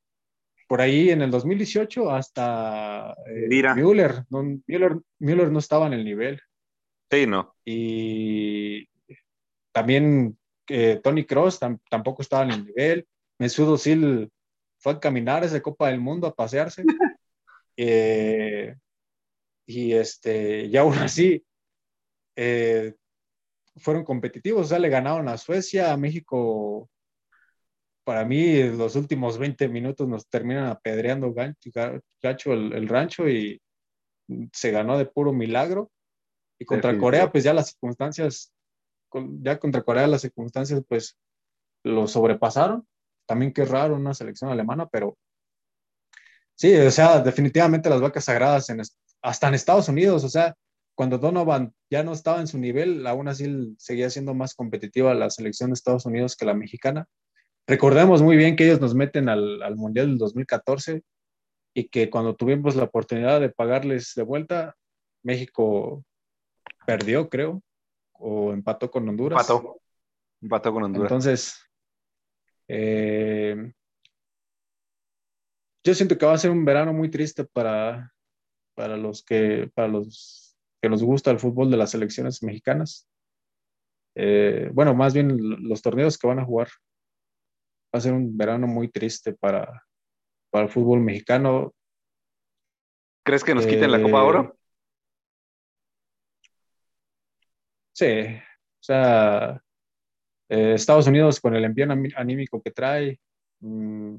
por ahí en el 2018 hasta eh, Müller, no, Müller, Müller no estaba en el nivel. Sí, no. Y también eh, Tony Cross tam, tampoco estaba en el nivel. Mesut Özil fue a caminar esa Copa del Mundo a pasearse. Eh, y este, y aún así, eh, fueron competitivos, o sea, le ganaron a Suecia, a México. Para mí, los últimos 20 minutos nos terminan apedreando gacho, el, el rancho y se ganó de puro milagro. Y contra Corea, pues ya las circunstancias, ya contra Corea las circunstancias, pues lo sobrepasaron. También qué raro una selección alemana, pero sí, o sea, definitivamente las vacas sagradas en, hasta en Estados Unidos, o sea, cuando Donovan ya no estaba en su nivel, aún así seguía siendo más competitiva la selección de Estados Unidos que la mexicana. Recordemos muy bien que ellos nos meten al, al Mundial del 2014 y que cuando tuvimos la oportunidad de pagarles de vuelta, México perdió, creo, o empató con Honduras. Empató, empató con Honduras. Entonces, eh, yo siento que va a ser un verano muy triste para, para los que, para los que nos gusta el fútbol de las selecciones mexicanas. Eh, bueno, más bien los torneos que van a jugar. Va a ser un verano muy triste para, para el fútbol mexicano. ¿Crees que nos quiten la Copa Oro? Eh, sí, o sea, eh, Estados Unidos con el envío anímico que trae, mm,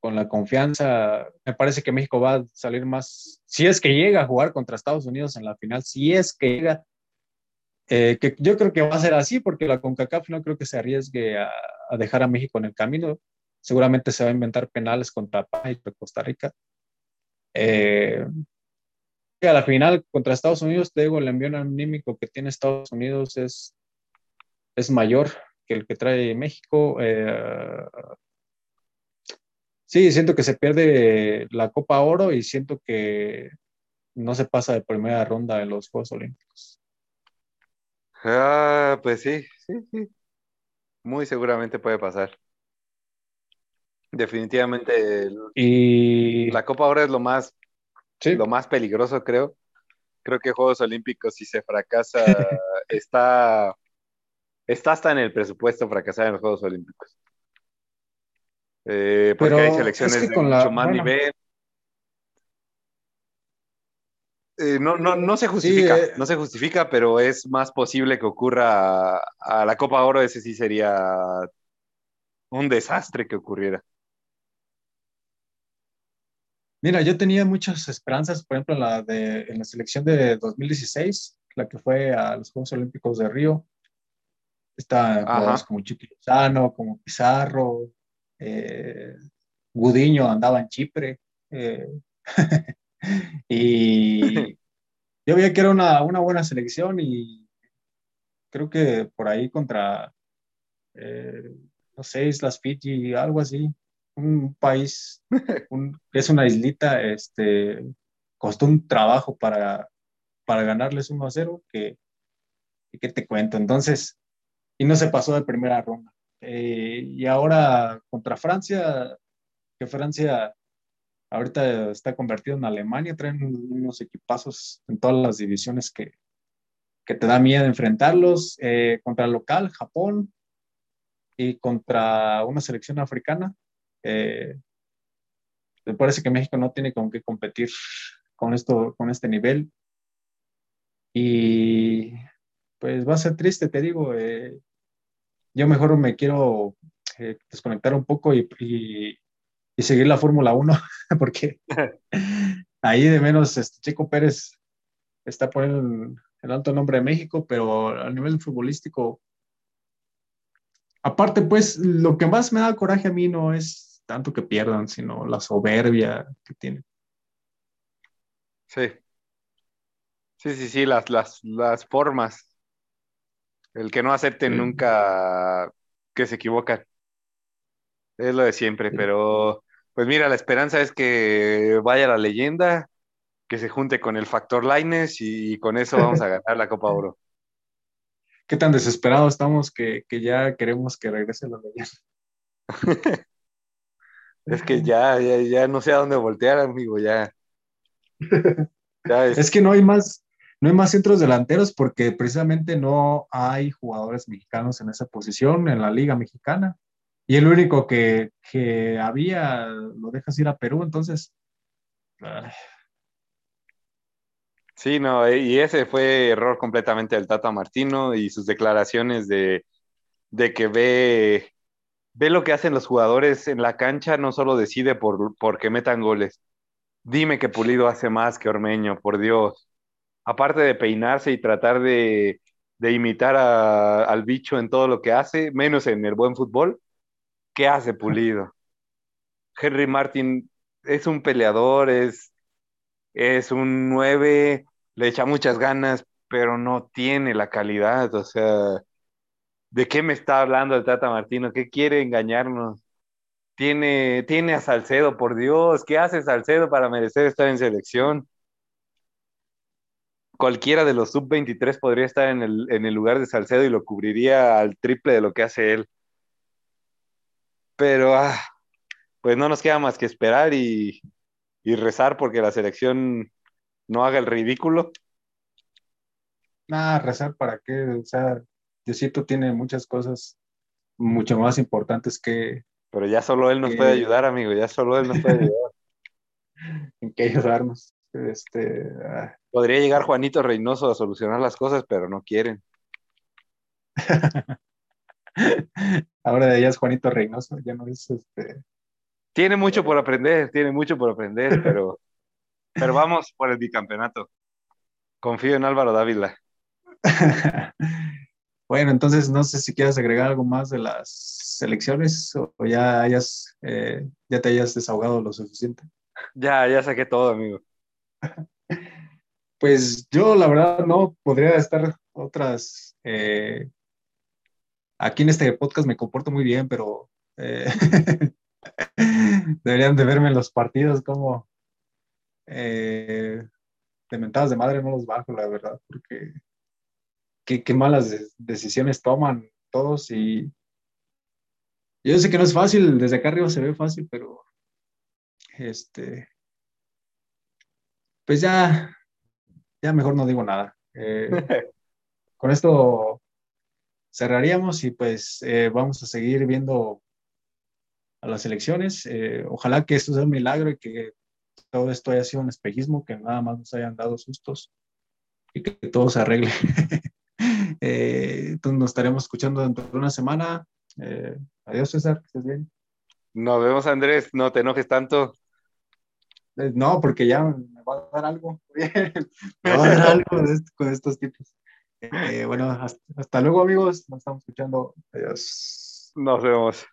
con la confianza, me parece que México va a salir más, si es que llega a jugar contra Estados Unidos en la final, si es que llega, eh, que yo creo que va a ser así, porque la CONCACAF no creo que se arriesgue a, dejar a México en el camino seguramente se va a inventar penales contra Panamá y Costa Rica. Eh, a la final contra Estados Unidos, te digo, el envío anímico que tiene Estados Unidos es, es mayor que el que trae México. Eh, sí, siento que se pierde la Copa Oro y siento que no se pasa de primera ronda en los Juegos Olímpicos. Ah, pues sí, sí, sí. Muy seguramente puede pasar. Definitivamente y... la Copa ahora es lo más, lo más peligroso, creo. Creo que Juegos Olímpicos, si se fracasa, está, está hasta en el presupuesto fracasar en los Juegos Olímpicos. Eh, porque hay selecciones de mucho más nivel. Eh, no, no, no se justifica, eh. no se justifica, pero es más posible que ocurra a la Copa Oro, ese sí sería un desastre que ocurriera. Mira, yo tenía muchas esperanzas, por ejemplo, en la, de, en la selección de 2016, la que fue a los Juegos Olímpicos de Río. Está jugadores como Chiqui Lozano, como Pizarro, eh, Gudiño andaba en Chipre. Y yo veía que era una, una, buena selección y creo que por ahí contra, eh, no sé, Islas Fiji, algo así, un país, que es una islita, este, costó un trabajo para, para ganarles 1 a 0, que, que te cuento. Entonces, y no se pasó de primera ronda. Eh, y ahora contra Francia, que Francia ahorita está convertido en Alemania, traen unos equipazos en todas las divisiones que, que te da miedo enfrentarlos. Eh, contra el local, Japón, y contra una selección africana, eh, me parece que México no tiene con qué competir con, esto, con este nivel. Y pues va a ser triste, te digo. Eh, yo mejor me quiero desconectar un poco y, seguir la Fórmula 1, porque ahí de menos este, Chico Pérez está poniendo el alto nombre de México, pero a nivel futbolístico, aparte, pues lo que más me da coraje a mí no es tanto que pierdan, sino la soberbia que tienen. Sí. Sí, sí, sí, las, las, las formas. El que no acepten nunca que se equivocan. Es lo de siempre, pero pues mira, la esperanza es que vaya la leyenda, que se junte con el factor Lines y con eso vamos a ganar la Copa Oro. Qué tan desesperados estamos que, que ya queremos que regrese la leyenda. Es que ya, ya, ya no sé a dónde voltear, amigo, ya. es... que no hay más, no hay más centros delanteros porque precisamente no hay jugadores mexicanos en esa posición en la liga mexicana. Y el único que, que había lo dejas ir a Perú, entonces Sí, no, y ese fue error completamente del Tata Martino y sus declaraciones de, de que ve, ve lo que hacen los jugadores en la cancha, no solo decide por, que metan goles. Dime que Pulido hace más que Ormeño, por Dios. Aparte de peinarse y tratar de, de imitar al bicho en todo lo que hace, menos en el buen fútbol, ¿qué hace Pulido? Henry Martin es un peleador, es, es un 9, le echa muchas ganas, pero no tiene la calidad, o sea, ¿De qué me está hablando el Tata Martino? ¿Qué quiere engañarnos? Tiene, tiene a Salcedo, por Dios, ¿qué hace Salcedo para merecer estar en selección? Cualquiera de los sub-23 podría estar en el, en el lugar de Salcedo y lo cubriría al triple de lo que hace él. Pero, ah, pues no nos queda más que esperar y, y rezar porque la selección no haga el ridículo. Nada, rezar para qué, o sea, Diosito tiene muchas cosas mucho más importantes que... Pero ya solo Él nos puede ayudar, amigo, ya solo Él nos puede ayudar. en qué ayudarnos. Este, ah. Podría llegar Juanito Reynoso a solucionar las cosas, pero no quieren. Ahora ya es Juanito Reynoso, ya no es este. Tiene mucho por aprender, tiene mucho por aprender, pero, pero vamos por el bicampeonato. Confío en Álvaro Dávila. Bueno, entonces no sé si quieres agregar algo más de las selecciones o, ya hayas, eh, ya te hayas desahogado lo suficiente. Ya, ya saqué todo, amigo. Pues yo la verdad no podría estar otras. Eh, aquí en este podcast me comporto muy bien, pero eh, deberían de verme en los partidos como de mentadas de madre no los bajo, la verdad, porque qué, malas decisiones toman todos y yo sé que no es fácil, desde acá arriba se ve fácil, pero este, pues ya, ya mejor no digo nada. Eh, con esto cerraríamos y pues eh, vamos a seguir viendo a las elecciones. Eh, ojalá que esto sea un milagro y que todo esto haya sido un espejismo, que nada más nos hayan dado sustos y que todo se arregle. Eh, nos estaremos escuchando dentro de una semana. Eh, adiós, César, que estés bien. Nos vemos, Andrés. No te enojes tanto. No, porque ya me va a dar algo. me va a dar algo con estos tipos. Bueno, hasta, hasta luego, amigos. Nos estamos escuchando. Adiós. Nos vemos.